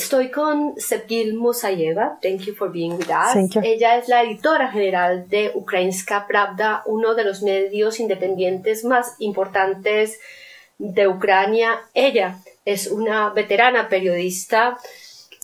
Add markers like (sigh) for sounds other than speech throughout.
Estoy con Sevgil Musayeva. Thank you for being with us. Ella es la editora general de Ukrainska Pravda, uno de los medios independientes más importantes de Ucrania. Ella es una veterana periodista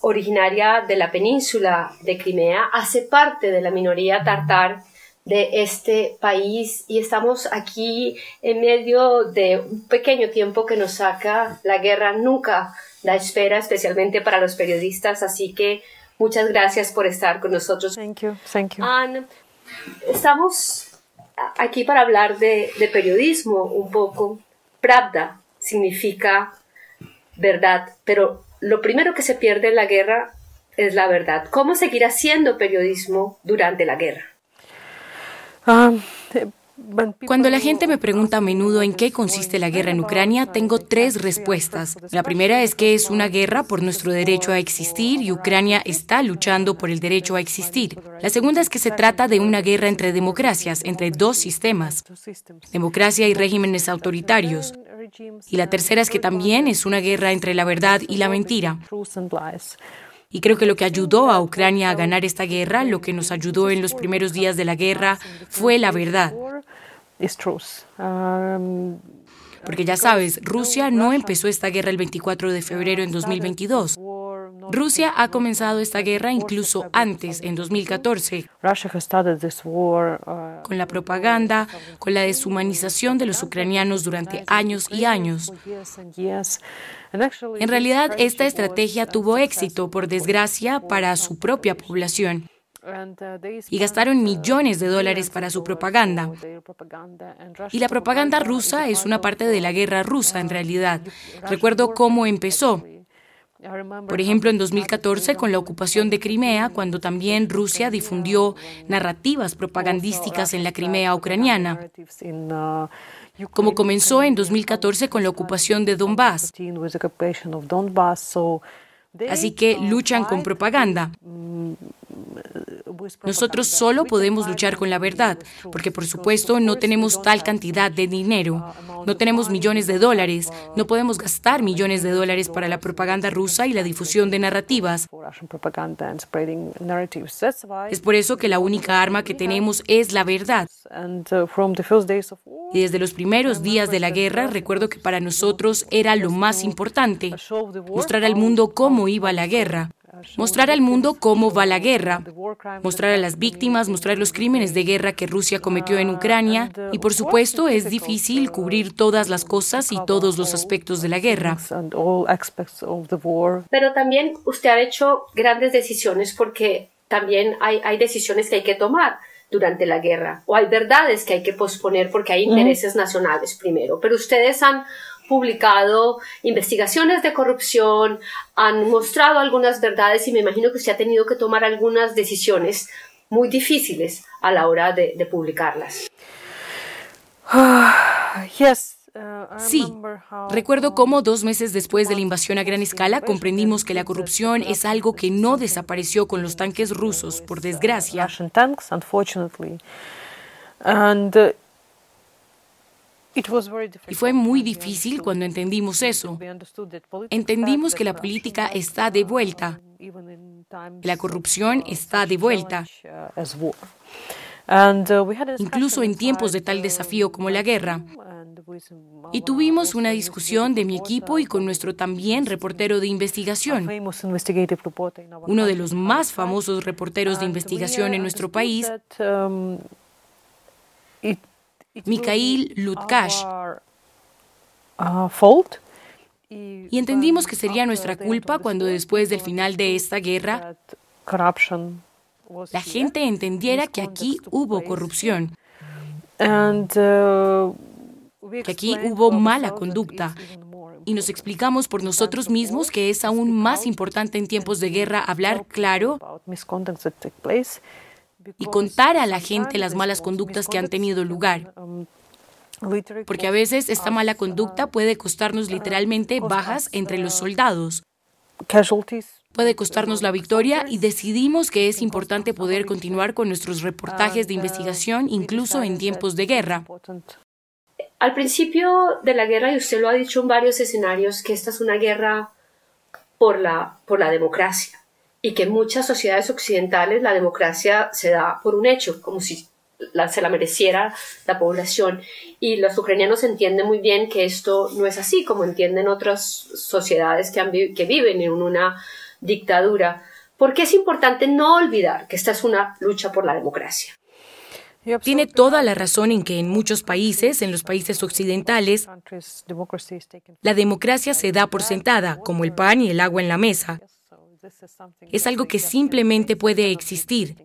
originaria de la península de Crimea, hace parte de la minoría tartar de este país y estamos aquí en medio de un pequeño tiempo que nos saca la guerra nunca la espera, especialmente para los periodistas. Así que muchas gracias por estar con nosotros. Thank you. Thank you. estamos aquí para hablar de, de periodismo un poco. Pravda significa verdad, pero lo primero que se pierde en la guerra es la verdad. ¿Cómo seguir haciendo periodismo durante la guerra? Ah, cuando la gente me pregunta a menudo en qué consiste la guerra en Ucrania, tengo tres respuestas. La primera es que es una guerra por nuestro derecho a existir y Ucrania está luchando por el derecho a existir. La segunda es que se trata de una guerra entre democracias, entre dos sistemas, democracia y regímenes autoritarios. Y la tercera es que también es una guerra entre la verdad y la mentira. Y creo que lo que ayudó a Ucrania a ganar esta guerra, lo que nos ayudó en los primeros días de la guerra, fue la verdad. Porque ya sabes, Rusia no empezó esta guerra el 24 de febrero en 2022. Rusia ha comenzado esta guerra incluso antes, en 2014, con la propaganda, con la deshumanización de los ucranianos durante años y años. En realidad, esta estrategia tuvo éxito, por desgracia, para su propia población y gastaron millones de dólares para su propaganda. Y la propaganda rusa es una parte de la guerra rusa en realidad. Recuerdo cómo empezó. Por ejemplo, en 2014, con la ocupación de Crimea, cuando también Rusia difundió narrativas propagandísticas en la Crimea ucraniana, como comenzó en 2014 con la ocupación de Donbass. Así que luchan con propaganda. Nosotros solo podemos luchar con la verdad, porque por supuesto no tenemos tal cantidad de dinero, no tenemos millones de dólares, no podemos gastar millones de dólares para la propaganda rusa y la difusión de narrativas. Es por eso que la única arma que tenemos es la verdad. Y desde los primeros días de la guerra recuerdo que para nosotros era lo más importante, mostrar al mundo cómo iba la guerra mostrar al mundo cómo va la guerra, mostrar a las víctimas, mostrar los crímenes de guerra que Rusia cometió en Ucrania y por supuesto es difícil cubrir todas las cosas y todos los aspectos de la guerra. Pero también usted ha hecho grandes decisiones porque también hay, hay decisiones que hay que tomar durante la guerra o hay verdades que hay que posponer porque hay intereses nacionales primero. Pero ustedes han publicado investigaciones de corrupción, han mostrado algunas verdades y me imagino que usted ha tenido que tomar algunas decisiones muy difíciles a la hora de, publicarlas. Uh, sí, recuerdo cómo dos meses después de la invasión a gran escala comprendimos que la corrupción es algo que no desapareció con los tanques rusos, por desgracia. Y fue muy difícil cuando entendimos eso. Entendimos que la política está de vuelta, la corrupción está de vuelta. Incluso en tiempos de tal desafío como la guerra. Y tuvimos una discusión de mi equipo y con nuestro también reportero de investigación, uno de los más famosos reporteros de investigación en nuestro país, Mikhail Lutkash. Uh, y entendimos que sería nuestra culpa cuando después del final de esta guerra la gente entendiera que aquí hubo corrupción, uh, que aquí hubo mala conducta. Y nos explicamos por nosotros mismos que es aún más importante en tiempos de guerra hablar claro y contar a la gente las malas conductas que han tenido lugar. Porque a veces esta mala conducta puede costarnos literalmente bajas entre los soldados. Puede costarnos la victoria y decidimos que es importante poder continuar con nuestros reportajes de investigación incluso en tiempos de guerra. Al principio de la guerra, y usted lo ha dicho en varios escenarios, que esta es una guerra por la, por la democracia y que en muchas sociedades occidentales la democracia se da por un hecho, como si se la mereciera la población. Y los ucranianos entienden muy bien que esto no es así, como entienden otras sociedades que, que viven en una dictadura. Porque es importante no olvidar que esta es una lucha por la democracia. Tiene toda la razón en que en muchos países, en los países occidentales, la democracia se da por sentada, como el pan y el agua en la mesa. Es algo que simplemente puede existir,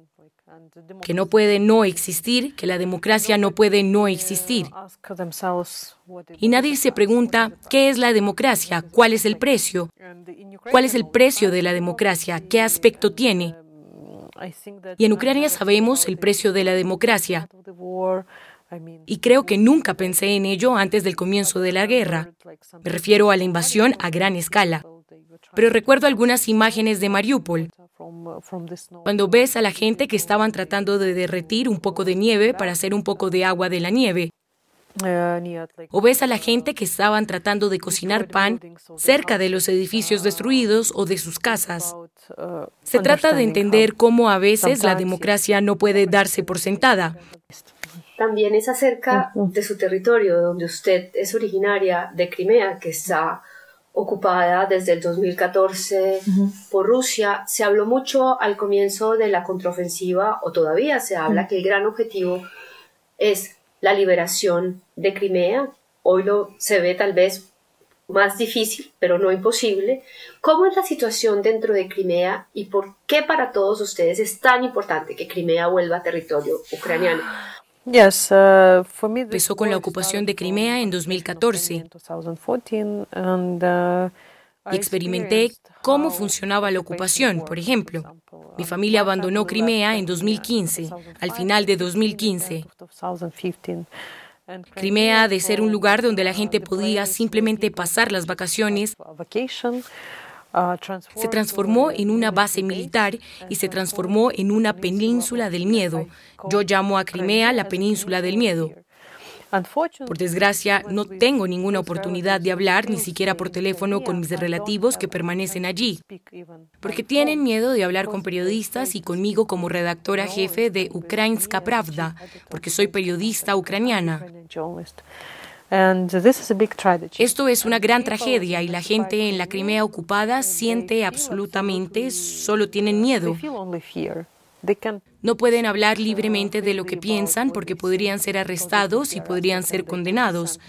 que no puede no existir, que la democracia no puede no existir. Y nadie se pregunta, ¿qué es la democracia? ¿Cuál es el precio? ¿Cuál es el precio de la democracia? ¿Qué aspecto tiene? Y en Ucrania sabemos el precio de la democracia. Y creo que nunca pensé en ello antes del comienzo de la guerra. Me refiero a la invasión a gran escala. Pero recuerdo algunas imágenes de Mariupol, cuando ves a la gente que estaban tratando de derretir un poco de nieve para hacer un poco de agua de la nieve. O ves a la gente que estaban tratando de cocinar pan cerca de los edificios destruidos o de sus casas. Se trata de entender cómo a veces la democracia no puede darse por sentada. También es acerca de su territorio, donde usted es originaria de Crimea, que está ocupada desde el 2014 por Rusia. Se habló mucho al comienzo de la contraofensiva, o todavía se habla que el gran objetivo es la liberación de Crimea. Hoy lo se ve tal vez más difícil, pero no imposible. ¿Cómo es la situación dentro de Crimea y por qué para todos ustedes es tan importante que Crimea vuelva a territorio ucraniano? Uh, Empezó con la ocupación de Crimea en 2014 uh, y experimenté cómo funcionaba la ocupación. Por ejemplo, mi familia abandonó Crimea en 2015, al final de 2015. Crimea, de ser un lugar donde la gente podía simplemente pasar las vacaciones, se transformó en una base militar y se transformó en una península del miedo. Yo llamo a Crimea la península del miedo. Por desgracia, no tengo ninguna oportunidad de hablar ni siquiera por teléfono con mis relativos que permanecen allí, porque tienen miedo de hablar con periodistas y conmigo como redactora jefe de Ukrainska Pravda, porque soy periodista ucraniana. Esto es una gran tragedia y la gente en la Crimea ocupada siente absolutamente, solo tienen miedo. No pueden hablar libremente de lo que piensan porque podrían ser arrestados y podrían ser condenados.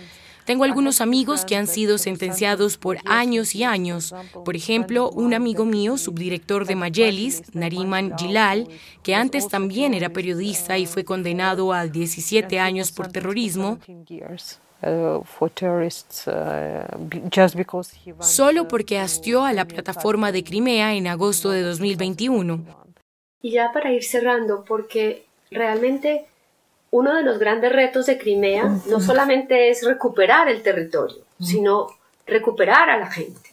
Tengo algunos amigos que han sido sentenciados por años y años. Por ejemplo, un amigo mío, subdirector de Mayelis, Nariman Gilal, que antes también era periodista y fue condenado a 17 años por terrorismo, solo porque hastió a la plataforma de Crimea en agosto de 2021. Y ya para ir cerrando, porque realmente uno de los grandes retos de Crimea no solamente es recuperar el territorio, sino recuperar a la gente,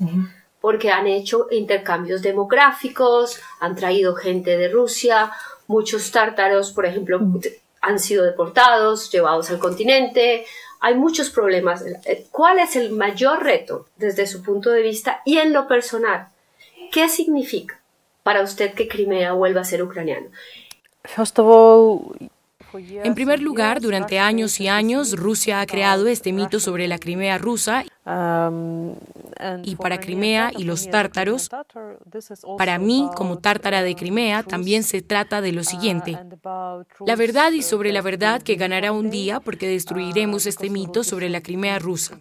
porque han hecho intercambios demográficos, han traído gente de Rusia, muchos tártaros, por ejemplo, han sido deportados, llevados al continente, hay muchos problemas. ¿Cuál es el mayor reto desde su punto de vista y en lo personal? ¿Qué significa para usted que Crimea vuelva a ser ucraniano? En primer lugar, durante años y años, Rusia ha creado este mito sobre la Crimea rusa um, y para Crimea y los tártaros, para mí como tártara de Crimea, también se trata de lo uh, siguiente. La verdad y sobre la verdad que ganará un día porque destruiremos uh, este mito sobre la Crimea rusa.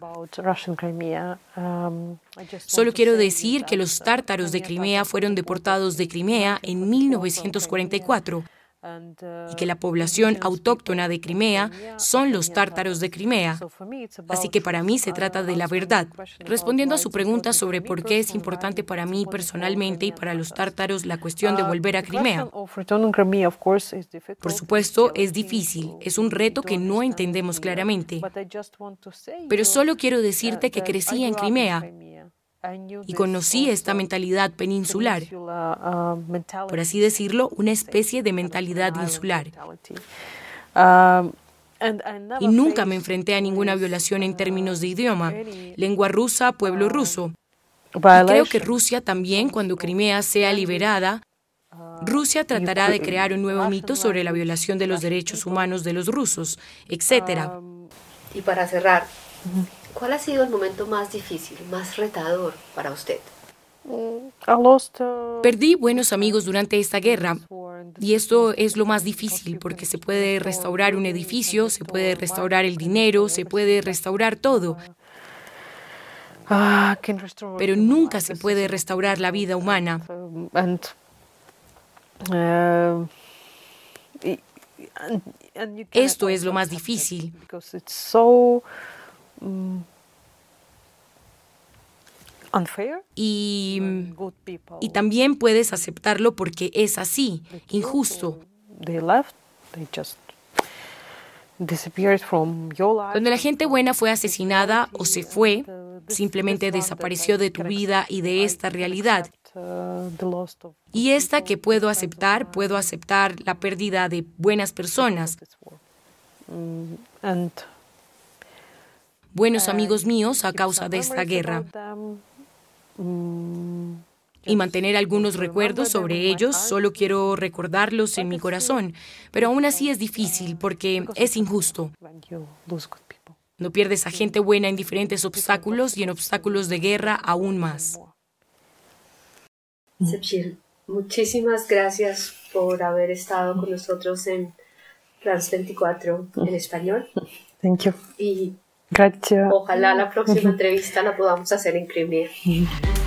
Um, Solo quiero decir que los tártaros de Crimea fueron deportados de Crimea en 1944 y que la población autóctona de Crimea son los tártaros de Crimea. Así que para mí se trata de la verdad. Respondiendo a su pregunta sobre por qué es importante para mí personalmente y para los tártaros la cuestión de volver a Crimea. Por supuesto, es difícil, es un reto que no entendemos claramente. Pero solo quiero decirte que crecí en Crimea y conocí esta mentalidad peninsular, por así decirlo, una especie de mentalidad insular. Y nunca me enfrenté a ninguna violación en términos de idioma, lengua rusa, pueblo ruso. creo que Rusia también, cuando Crimea sea liberada, Rusia tratará de crear un nuevo mito sobre la violación de los derechos humanos de los rusos, etc. Y para cerrar, ¿cuál ha sido el momento más difícil, más retador para usted? Perdí buenos amigos durante esta guerra y esto es lo más difícil porque se puede restaurar un edificio, se puede restaurar el dinero, se puede restaurar todo. Pero nunca se puede restaurar la vida humana. Esto es lo más difícil. Y, y también puedes aceptarlo porque es así, injusto. Cuando la gente buena fue asesinada o se fue, simplemente desapareció de tu vida y de esta realidad. Y esta que puedo aceptar, puedo aceptar la pérdida de buenas personas. Buenos amigos míos a causa de esta guerra. y mantener algunos recuerdos sobre ellos, solo quiero recordarlos en mi corazón, pero aún así es difícil porque es injusto. No pierdes a gente buena en diferentes obstáculos y en obstáculos de guerra aún más. Sepchil, muchísimas gracias por haber estado con nosotros en Trans 24 en (laughs) español. Thank you. Y Gracias. Ojalá la próxima entrevista la podamos hacer en Crimea. (laughs)